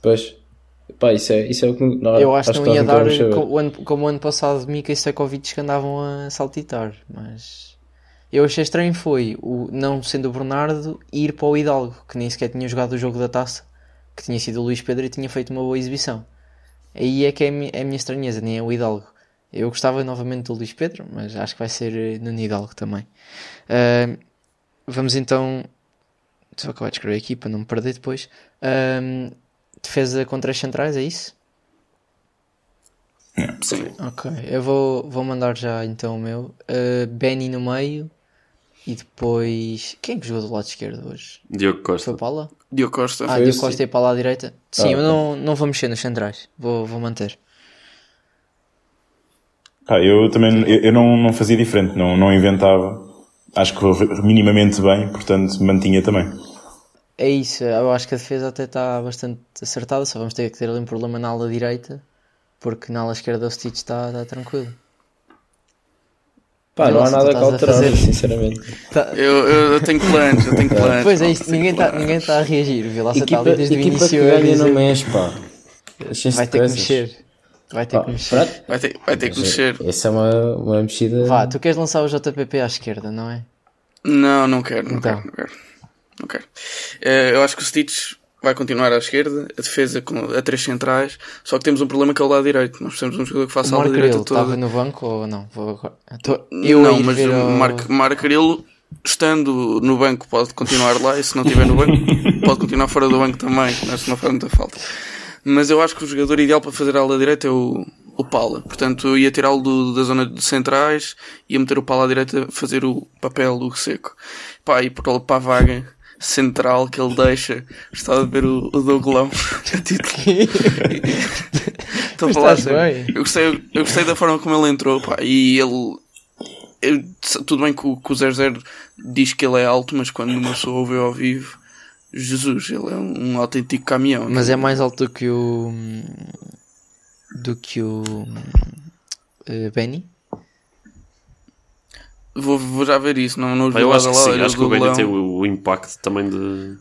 Pois, pá, isso é, isso é o que não, Eu acho que não nós ia dar vamos saber. co- o ano- como o ano passado Mika e Sekovic que andavam a saltitar, mas eu achei estranho foi o não sendo o Bernardo ir para o Hidalgo, que nem sequer tinha jogado o jogo da taça, que tinha sido o Luís Pedro e tinha feito uma boa exibição. Aí é que é a mi- é a minha estranheza, nem é o Hidalgo. Eu gostava novamente do Luís Pedro, mas acho que vai ser eh, no Hidalgo também. Ah, vamos então. Só acabar de escrever aqui para não me perder depois. Ah, defesa contra as centrais, é isso? Sim. Ok, eu vou, vou mandar já então o meu. Uh, Benny no meio e depois. Quem é que jogou do lado esquerdo hoje? Diogo Foi Costa. o Paula? Diogo Costa. Ah, Foi Diogo. Costa e para lá à direita? Sim, Ah, eu não, não vou mexer nos centrais, vou, vou manter. Pá, eu também eu, eu não, não fazia diferente, não, não inventava. Acho que minimamente bem, portanto mantinha também. É isso, eu acho que a defesa até está bastante acertada, só vamos ter que ter ali um problema na ala direita, porque na ala esquerda o Stitch está está tranquilo. Pá, não há Nossa, nada que alterar, fazer- sinceramente. Tá- Eu, eu, eu tenho planos, eu tenho [laughs] planos. Pois é isto, ninguém está ninguém tá a reagir, o Vilaça está Equipa, ali desde o equipa que início a ganha não mexe, pá. Vai ter que coisas. mexer, vai ter Ah, que mexer. pronto. Vai ter, vai ter que mexer. Essa é uma, uma mexida. Vá, tu queres lançar o JPP à esquerda, não é? Não, não quero, não Então. quero, não quero. Ok. Eh, eu acho que o Stitch vai continuar à esquerda, a defesa com a três centrais, só que temos um problema que é o lado direito. Nós precisamos de um jogador que faça O a ala direita toda. estava no banco ou não? Vou agora. Tô- Eu não, mas o ao- Marco, Marco Carilo, estando no banco, pode continuar lá, e se não estiver no banco, [laughs] pode continuar fora do banco também, mas não faz muita falta. Mas eu acho que o jogador ideal para fazer a ala direita é o, o Pala. Portanto, eu ia tirá-lo da zona de centrais, ia meter o Pala à direita a fazer o papel do seco. Pá, e para, para a vaga central que ele deixa, estava a ver o, o Douglão a [laughs] título. Estou a falar bem. Eu gostei, eu gostei da forma como ele entrou, pá, e ele. eu- tudo bem que o, que o 00 diz que ele é alto, mas quando uma pessoa ouve ao vivo, Jesus, ele é um, um autêntico caminhão. Mas é mais alto do que o. do que o. eh, Benny? Vou, vou já ver isso, não, não os Pá, eu acho que sim, acho que o Golão. tem o, o impacto também de, de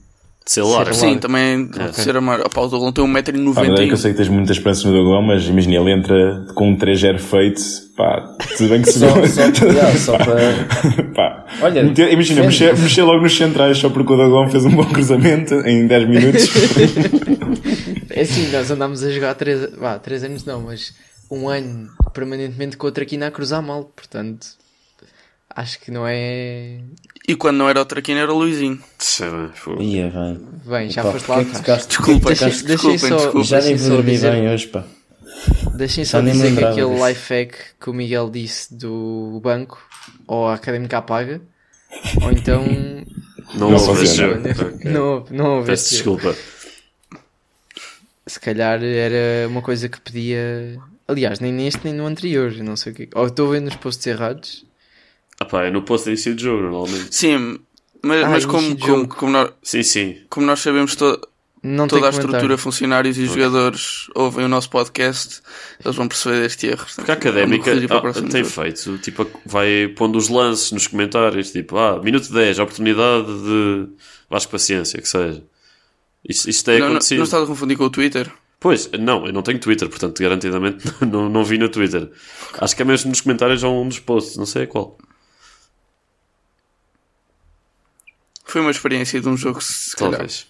ser largo. Sim, também de Ok. ser amar. Opa, o Douglão tem Pá, mas é que 1,91m. eu sei que tens muita esperança no Doglão, mas imagina, ele entra com um 3-0 feito, pá, tudo bem que se Só, só, yeah, só [laughs] para. Pá, Olha, meter- imagina, mexer, mexer logo nos centrais só porque o Doglão fez um bom cruzamento em 10 minutos. [laughs] É assim, nós andámos a jogar 3 vá, três anos não, mas um ano permanentemente com outra aqui a cruzar mal, portanto acho que não é. E quando não era o Traquino era o Luizinho. Ia, bem. Bem, já Pá, foste lá atrás. Desculpa, Deixem, só, desculpem. Já nem vou dormir dizer, bem hoje, pá. deixem só dizer que aquele disso. life hack que o Miguel disse do banco ou a académica apaga, ou então Não, Não houve não, houve- não houve Peço desculpa. Se calhar era uma coisa que podia. Aliás, nem neste nem no anterior, não sei o que. Ou estou vendo os posts errados. Ah pá, é no posto de início de jogo, normalmente. Sim, mas, Ah, mas início como, de como, jogo. como, nós, Sim, sim. como nós sabemos, to- Não toda a comentário. estrutura, funcionários e jogadores ouvem o nosso podcast, eles vão perceber este erro. Porque a académica Vamos corrigir para o ah, próximo tem jogo. feito, tipo, vai pondo os lances nos comentários, tipo, ah, minuto 10, oportunidade de Vasco Paciência, que seja. Isto, isto tem Não, não, acontecido. não estás a confundir com o Twitter? Pois, não, eu não tenho Twitter, portanto, garantidamente [laughs] não, não vi no Twitter. Acho que é mesmo nos comentários ou um dos posts, não sei qual. Foi uma experiência de um jogo, se calhar. Talvez.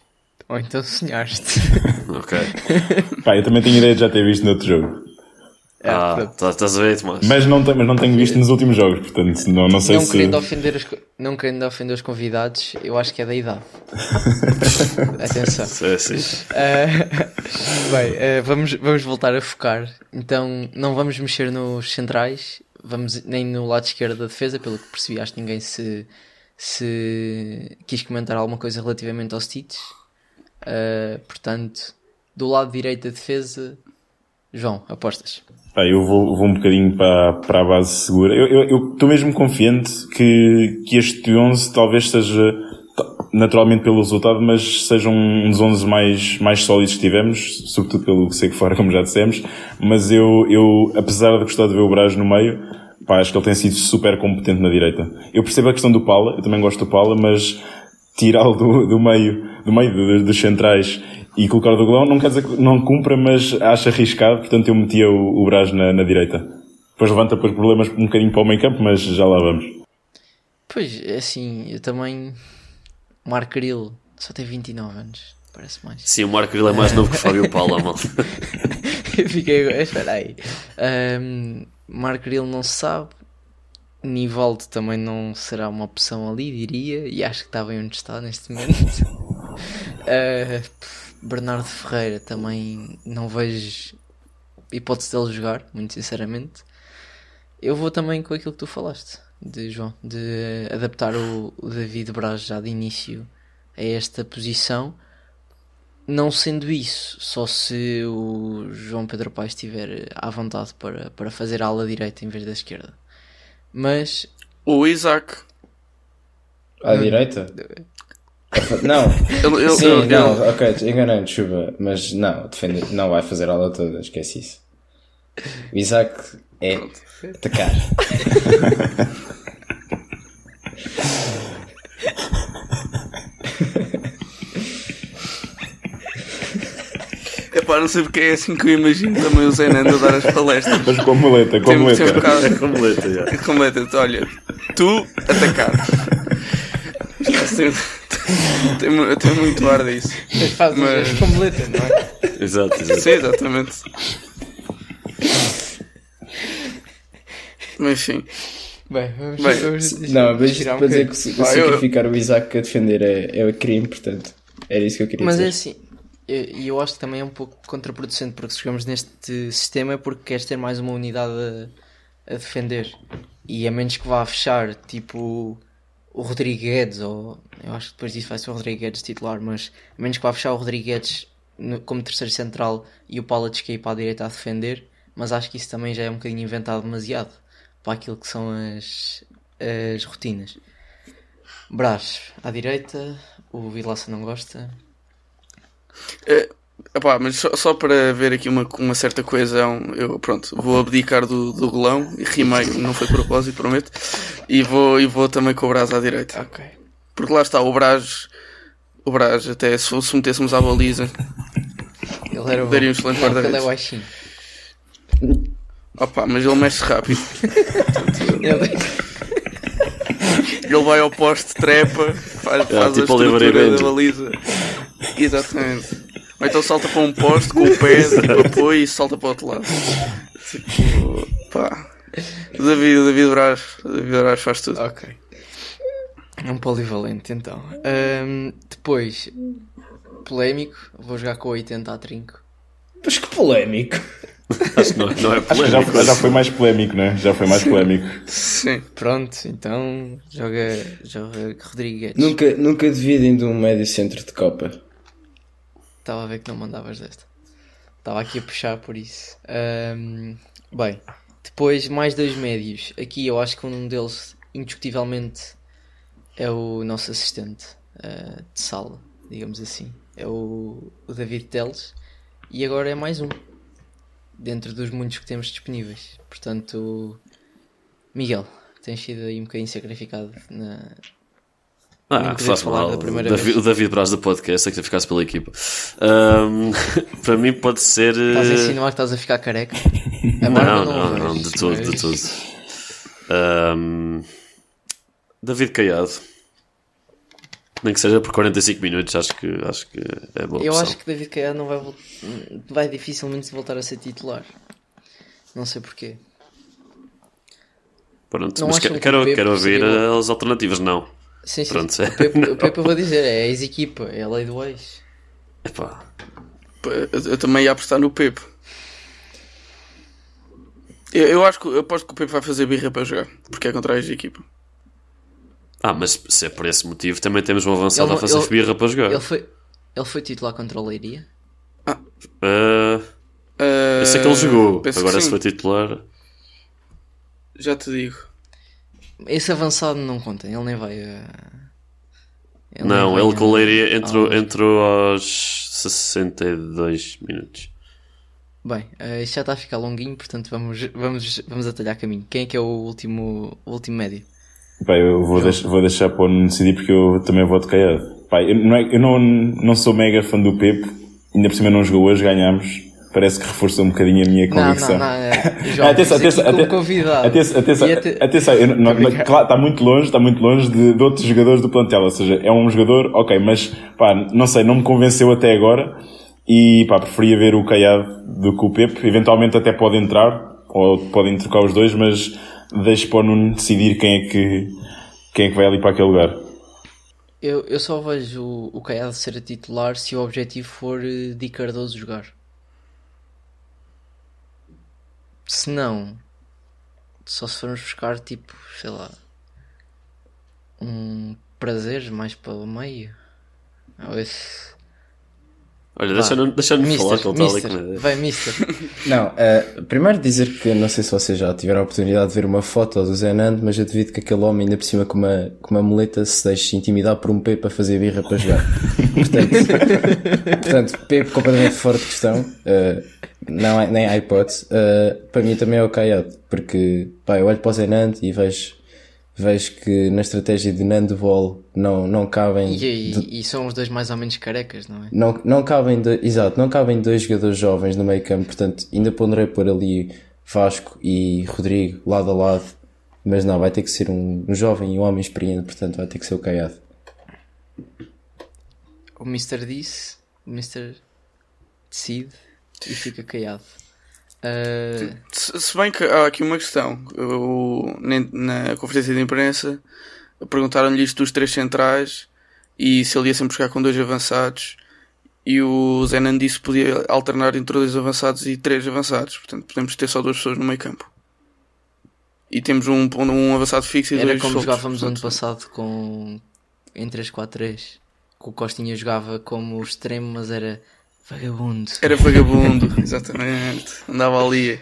Ou então sonhaste. [laughs] Ok. Pá, eu também tenho ideia de já ter visto noutro jogo. É, ah, tá- estás a ver, Tomás? Mas não, tenho- mas não tenho visto nos últimos jogos, portanto, não, não sei não, se. querendo ofender os, não querendo ofender os convidados, eu acho que é da idade. [laughs] Atenção. É assim. Ah, [laughs] bem, ah, vamos, vamos voltar a focar. Então, não vamos mexer nos centrais, vamos nem no lado esquerdo da defesa, pelo que percebi, acho que ninguém se, se quis comentar alguma coisa relativamente aos Stitch. Ah, portanto, do lado direito da defesa, João, apostas. Pá, eu vou, vou um bocadinho para, para a base segura. Eu- estou mesmo confiante que, que este 11 talvez seja, naturalmente pelo resultado, mas seja um dos 11 mais, mais sólidos que tivemos, sobretudo pelo que sei que fora, como já dissemos. Mas eu, eu, apesar de gostar de ver o Braz no meio, pá, acho que ele tem sido super competente na direita. Eu percebo a questão do Pala, eu também gosto do Pala, mas tirá-lo do, do meio, do meio do- dos centrais e colocar o do golão não quer dizer que não cumpra, mas acho arriscado, portanto eu metia o, o Braz na, na direita. Depois levanta depois problemas um bocadinho para o meio campo, mas já lá vamos. Pois, é assim, eu também. Marco Caril só tem 29 anos, parece mais. Sim, o Marco Grilo é mais novo que o Fábio Paula, mal. [laughs] Eu Fiquei agora, espera aí. Um, Marco Caril não se sabe. Nivaldo também não será uma opção ali, diria. E acho que está bem onde está neste momento. Uh, [laughs] Bernardo Ferreira também não vejo hipótese dele jogar, muito sinceramente. Eu vou também com aquilo que tu falaste, de João, de adaptar o, o David Braz já de início a esta posição. Não sendo isso, só se o João Pedro Paes estiver à vontade para, para fazer a ala direita em vez da esquerda. Mas O Isaac. À direita? Não, Ele, [laughs] ele, sim, ele- não, ok, enganei chuva, mas não, defende, não vai fazer a aula toda, esquece isso. O Isaac é atacar. [laughs] Epá, não sei porque é assim que eu imagino também o Zé Nando a dar as palestras. Mas com a muleta, com a Tem, tem um muleta. bocado É como letra, já. completa. Olha, tu atacar. Tem, tem muito ar disso. Mas faz Mas- mas... com muleta, não é? Exato, exato. Sim, exatamente. Mas sim. Bem, vamos, Bem, vamos Não, mas tirar um para dizer que Ah, eu- sacrificar o Isaac a defender é, é crime, portanto. Era isso que eu queria Mas é dizer. assim, e eu, acho que também é um pouco contraproducente porque se jogamos neste sistema é porque queres ter mais uma unidade a, a defender. E a menos que vá fechar, tipo o Rodrigues, ou eu acho que depois disso vai ser o Rodrigues titular, mas a menos que vá fechar o Rodrigues como terceiro central e o Palates que ir para a direita a defender, mas acho que isso também já é um bocadinho inventado demasiado para aquilo que são as, as rotinas. Brás à direita, o Vilaça não gosta. Epá, mas só, só para ver aqui uma, uma certa coesão, eu pronto, vou abdicar do, do golão e rimei, não foi propósito, prometo, e vou, e vou também com o Brás à direita. Ok. Porque lá está, o Brás, o Brás, até se, se metêssemos à baliza, Ele era. Daria um excelente guarda-redes. ele é baixinho. opá, mas ele mexe rápido. [laughs] Ele- vai ao poste, trepa, faz, faz tipo a estrutura da baliza. Exatamente. Ou então salta para um poste com o pé, tipo apoio e salta para o outro lado. Tipo, pá. O David, David Braz, David Braz faz tudo. ok. É um polivalente então. Ahm, depois, polémico. Vou jogar com 80 a trinco. Mas que polémico! Acho que não, não é Acho que já, polémico. já foi mais polémico, né? Já foi mais polémico. Sim. Pronto, então joga, joga Rodrigues. Nunca, nunca dividem de um médio centro de Copa. Estava a ver que não mandavas desta. Estava aqui a puxar por isso. Ahm, bem, depois mais dois médios. Aqui eu acho que um deles, indiscutivelmente, é o nosso assistente ah, de sala, digamos assim. É o, o David Teles. E agora é mais um. Dentro dos muitos que temos disponíveis. Portanto, Miguel, tens sido aí um bocadinho sacrificado na, Ah, Não faz mal. Davi- o David Braz do podcast, é que ficasse pela equipa. Ahm, [laughs] para mim pode ser. Estás a eh, insinuar que estás a ficar careca? [laughs] A barba Não, não, não, vejo, de tudo, de tudo. Ahm, David Caiado. Nem que seja por 45 minutos, acho que, acho que é boa Eu opção. acho que David Caiado não vai, vai dificilmente voltar a ser titular. Não sei porquê. Pronto, não mas acham que- que quero, quero ouvir seria as alternativas, não. Sim, sim. Pronto, sim. O Pepe, o Pepe eu vou dizer, é a ex-equipa, é a lei do ex. Epá, Eu, eu também ia apostar no Pepe. Eu, eu acho que eu aposto que o Pepe vai fazer birra para jogar, porque é contra a equipa. Ah, mas se é por esse motivo, também temos um avançado Ele- a fazer ele- birra para jogar. Ele foi, ele foi titular contra o Leiria? Ah, Uh, eu sei que ele jogou, agora se foi titular. Já te digo. Esse avançado não conta, ele nem vai a. ele Não, nem ele com o a- Leiria entrou, entrou aos 62 minutos. Bem, eh, isto já está a ficar longuinho, portanto vamos, vamos, vamos atalhar caminho. Quem é que é o último, o último médio? Pá, eu vou, deix- vou deixar para o decidir porque eu também vou de caiado. Pá, eu, não, é- eu não, não sou mega fã do Pepe, ainda por cima não jogou hoje, ganhámos. Parece que reforçou um bocadinho a minha Não, convicção. não, não. É, [laughs] Ah, atenção, atenção, convidado. atenção, atenção, até- atenção, eu não- não- claro, está muito longe, está muito longe de, de outros jogadores do plantel, ou seja, é um jogador, ok, mas pá, não sei, não me convenceu até agora e pá, preferia ver o Caiado do que o Pepe, eventualmente até pode entrar, ou podem trocar os dois, mas deixo para o Nuno decidir quem é que, quem é que vai ali para aquele lugar. Eu, eu só vejo o, o Caiado ser a titular se o objetivo for eh, Di Cardoso jogar. Se não, só se formos buscar tipo, sei lá, um prazer mais para o meio. Ou esse. Olha, deixa-me deixa falar Mister, que ele está ali mister, com a ideia. vai Mister. [laughs] Não, eh, primeiro dizer que não sei se vocês já tiveram a oportunidade de ver uma foto do Zé Nando, mas eu devido que aquele homem ainda por cima com uma, com uma muleta se deixe intimidar por um Pepe para fazer birra para jogar. [laughs] Portanto, portanto Pepe completamente fora de questão, eh, não, há- nem há hipótese. Eh, para mim também é o Caiado, porque pá, eu olho para o Zé Nando e vejo, vejo que na estratégia de Nando Vol não, não cabem E, de- e, e são os dois mais ou menos carecas, não é? não, não cabem dois, exato, não cabem dois jogadores jovens no meio campo, portanto ainda ponderei pôr ali Vasco e Rodrigo lado a lado, mas não, vai ter que ser um, um jovem e um homem experiente, portanto vai ter que ser o Caiado. o Mr. disse, o Mr. decide e fica caiado. Uh, Se, se bem que há aqui uma questão. Nem- na conferência de imprensa perguntaram-lhe isto dos três centrais e se ele ia sempre jogar com dois avançados. E o Zenan disse que podia alternar entre dois avançados e três avançados. Portanto, podemos ter só duas pessoas no meio campo. E temos um, um avançado fixo e era dois como soltos, jogávamos ano portanto, passado com em 3-4-3. Que o Costinha jogava como extremo, mas era vagabundo. Era vagabundo, [laughs] exatamente. Andava ali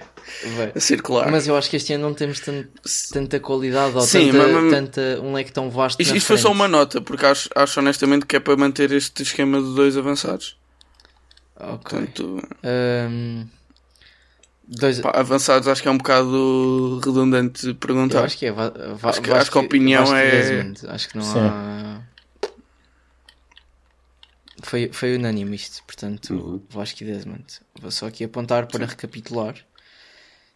a circular. Mas eu acho que este ano não temos tan- tanta qualidade ou Sim, tanta, mas- mas- tanta- um leque tão vasto. Isto, isto foi só uma nota, porque acho, acho honestamente que é para manter este esquema de dois avançados. Ok. Portanto, Ahm, dois, pá, avançados acho que é um bocado redundante eu perguntar. acho que é. Va, va, Acho que- acho que a opinião é-. Acho que não Sim. há. Foi, foi unânime isto, portanto, Uhum. Vasco e Desmond. Vou só aqui apontar para recapitular.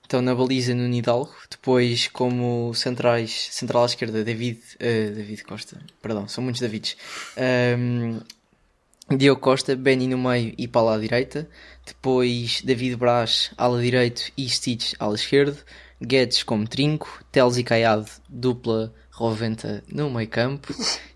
Então, na baliza, no Hidalgo. Depois, como centrais, central à esquerda, David, eh, David Costa. Perdão, são muitos Davids. Ahm, Diogo Costa, Benny no meio e Paulo à direita. Depois, David Braz, ala direito e Stitch, ala esquerdo. Guedes como trinco. Teles e Caiado, dupla Roventa no meio campo.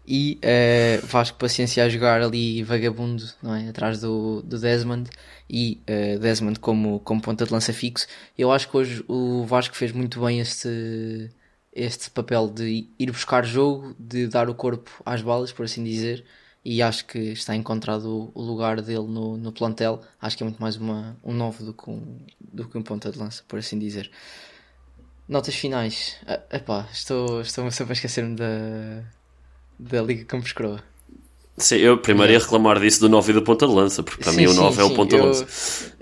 E eh, Vasco Paciência a jogar ali vagabundo, não é? Atrás do, do Desmond. E eh, Desmond como, como ponta de lança fixo. Eu acho que hoje o Vasco fez muito bem este, este papel de ir buscar jogo, de dar o corpo às balas, por assim dizer. E acho que está encontrado o- o lugar dele no, no plantel. Acho que é muito mais uma, um novo do que um, do que um ponta de lança, por assim dizer. Notas finais. Ah, epá, estou, estou sempre a esquecer-me da, da Liga Campos Croa. Sim, eu primeiro ia reclamar disso do 9 e do ponta de lança, porque para Sim, mim o sim, 9 é o sim, ponta de lança.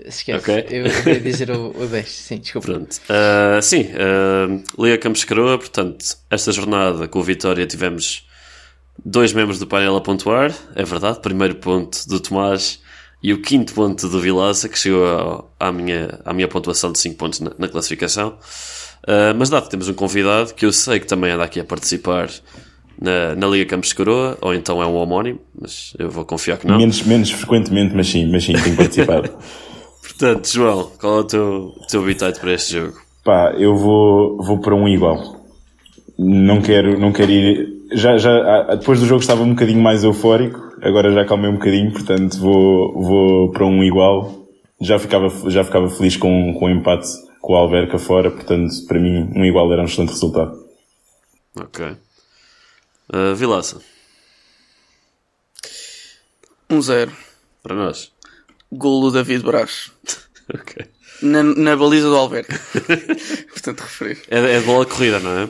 Esquece, Ok. eu ia dizer o, o 10. Sim, desculpa. Pronto. Ah, sim, uh, Liga Campos Caroa, portanto, esta jornada com o Vitória tivemos dois membros do painel a pontuar, é verdade. Primeiro ponto do Tomás e o quinto ponto do Vilaça, que chegou à, minha, à minha pontuação de 5 pontos na, na classificação. Ah, mas dado que temos um convidado que eu sei que também anda aqui a participar na, na Liga Campos Caroa, ou então é um homónimo, mas eu vou confiar que não. Menos, menos frequentemente, mas sim, mas sim, tenho participado. [laughs] Portanto, João, qual é o teu, teu habitat para este jogo? Pá, eu vou, vou para um igual. Não quero, não quero ir. Já, já, ah, depois do jogo estava um bocadinho mais eufórico, agora já acalmei um bocadinho, portanto vou, vou para um igual. Já ficava, já ficava feliz com, com o empate com o Alverca fora, portanto para mim um igual era um excelente resultado. Ok. Ah, Vilaça, 1-0. para nós. Golo do David Braz. [laughs] Ok. Na, na baliza do Alberto. [laughs] Portanto, referir. É, é de bola corrida, não é?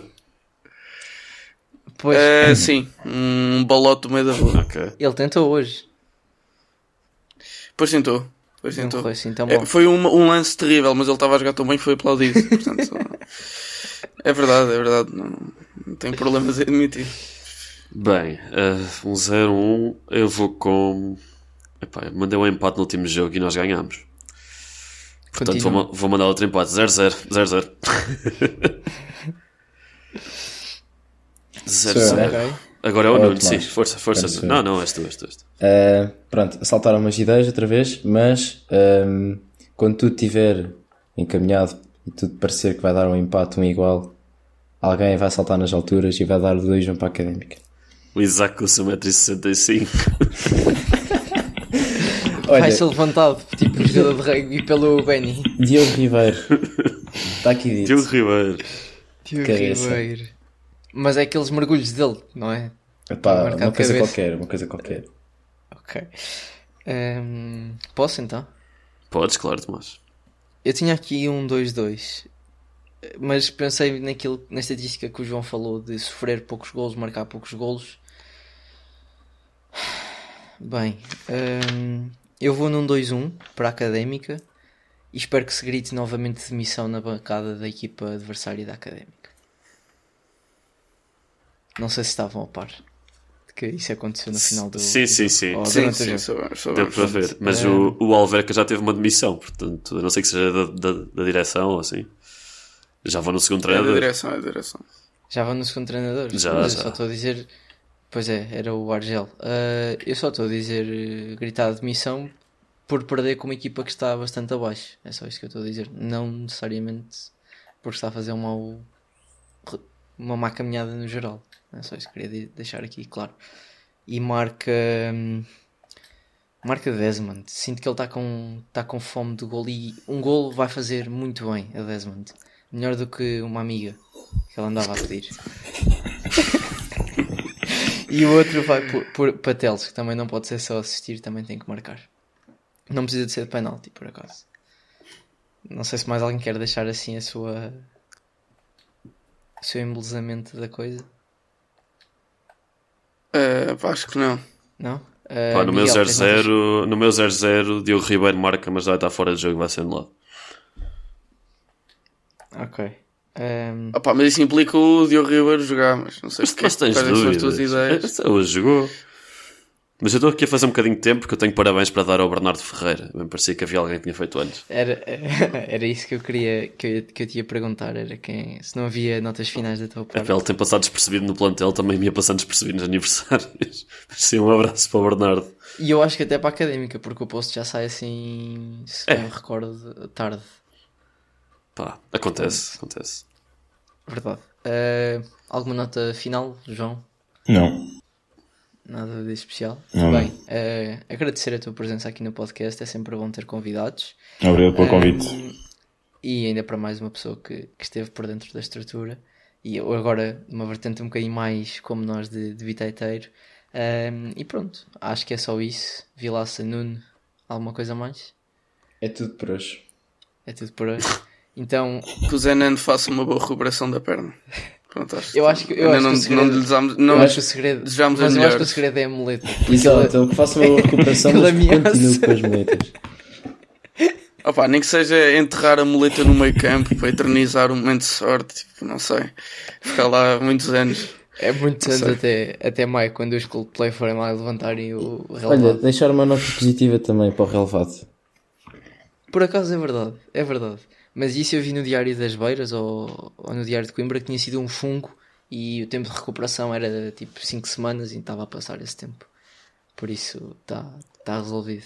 Pois, Eh, sim, um balote do meio da rua. Ok. ele tentou hoje. Depois tentou. Depois Não tentou. foi assim tão É, bom. foi um, um lance terrível, mas ele estava a jogar tão bem que foi aplaudido. Portanto, [laughs] é verdade, é verdade. Não, não tenho problemas em admitir. Bem, uh, um 0 1 eu vou com. Epá, eu mandei um empate no último jogo e nós ganhamos. Portanto, vou, vou mandar outro empate. 0-0. 0-0. 0-0. Agora é o o Nuno, sim. Força, força. Não, não, és tu, és tu. És tu. Uh, pronto, assaltaram umas ideias outra vez, mas um, quando tudo estiver encaminhado e tudo parecer que vai dar um empate, um igual, alguém vai saltar nas alturas e vai dar 2-1 para a académica. O Isaac com o seu 1,65m. [laughs] Olha, Vai ser levantado, tipo jogador de rugby pelo Benny. Diogo Ribeiro, está aqui dito. Diogo Ribeiro. Diogo Cabeça. Ribeiro. Mas é aqueles mergulhos dele, não é? Epá, uma coisa cabeça. qualquer, uma coisa qualquer. Ok. Ehm, posso então? Podes, claro, Tomás. Eu tinha aqui um 2-2. Mas pensei naquilo, na estatística que o João falou de sofrer poucos golos, marcar poucos golos. Bem, ehm, eu vou num 2-1 para a Académica e espero que se grite novamente demissão na bancada da equipa adversária da Académica. Não sei se estavam a par de que isso aconteceu no final do. Sim, sim, sim. ou Sim, sim, jogo. sou, sou Deu para ver. Mas É. o, o Alverca já teve uma demissão, portanto, a não sei que seja da, da, da direção ou assim. Já vou no segundo É da treinador. direção, é da direção. Já vão no segundo treinador. Já, Mas já. eu só estou a dizer Pois é, era o Argel. Uh, eu só estou a dizer uh, gritar de missão por perder com uma equipa que está bastante abaixo. É só isso que eu estou a dizer. Não necessariamente porque está a fazer uma, uma má caminhada no geral. É só isso que queria deixar aqui, claro. E marca. Hum, marca Desmond. Sinto que ele está com, tá com fome de gol e um gol vai fazer muito bem a Desmond. Melhor do que uma amiga que ele andava a pedir. [laughs] e o outro vai por, Pateles, que também não pode ser só assistir, também tem que marcar. Não precisa de ser de penalti, por acaso. Não sei se mais alguém quer deixar assim a sua. o seu embelezamento da coisa. Uh, acho que não. Não? Uh, Pá, no, meu 0-0, no meu 0-0, Diogo Ribeiro marca, mas já está fora de jogo, vai ser anulado. Ok. Um... Opa, mas isso implica o Diogo Ribeiro jogar, mas não sei se mas tens dúvidas. Tuas ideias. Hoje jogou. Mas eu estou aqui a fazer um bocadinho de tempo porque eu tenho parabéns para dar ao Bernardo Ferreira. Me parecia que havia alguém que tinha feito antes. Era, [laughs] era isso que eu queria que eu, que eu te ia perguntar. Era quem, se não havia notas finais da tua parte. É, ele tem passado despercebido no plantel, também me ia passando despercebido nos aniversários. [laughs] Sim, um abraço para o Bernardo. E eu acho que até para a académica, porque o post já sai assim, se é. me recordo, tarde. Pá, acontece, acontece. Verdade. Uh, alguma nota final, João? Não. Nada de especial. Não. Bem, uh, agradecer a tua presença aqui no podcast. É sempre bom ter convidados. Obrigado pelo convite. e ainda para mais uma pessoa que, que, esteve por dentro da estrutura. E agora, uma vertente um bocadinho mais como nós de, de Viteiteiro. Um, e pronto, acho que é só isso. Vilaça, Nuno, alguma coisa mais? É tudo por hoje. É tudo por hoje. [laughs] Então. Que o Zé Nando faça uma boa recuperação da perna. [laughs] Pronto, acho eu acho que, eu acho não, que o segredo, não, desejamos, não acho que o segredo, desejamos mas eu acho que o segredo é a muleta. Exato, então que faça uma recuperação, [laughs] mas continue com as muletas. Opa, nem que seja enterrar a muleta no meio campo para eternizar um momento de sorte, tipo, não sei, ficar lá muitos anos. É muitos anos até, até maio, quando os Coldplay forem lá levantarem o relevado. Olha, deixar uma nota positiva também para o relevado. Por acaso é verdade, é verdade. Mas isso eu vi no Diário das Beiras ou, ou no Diário de Coimbra que tinha sido um fungo e o tempo de recuperação era tipo 5 semanas e estava a passar esse tempo. Por isso está tá resolvido.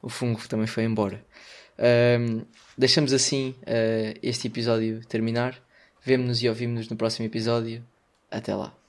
O fungo também foi embora. Um, deixamos assim uh, este episódio terminar. Vemo-nos e ouvimos-nos no próximo episódio. Até lá.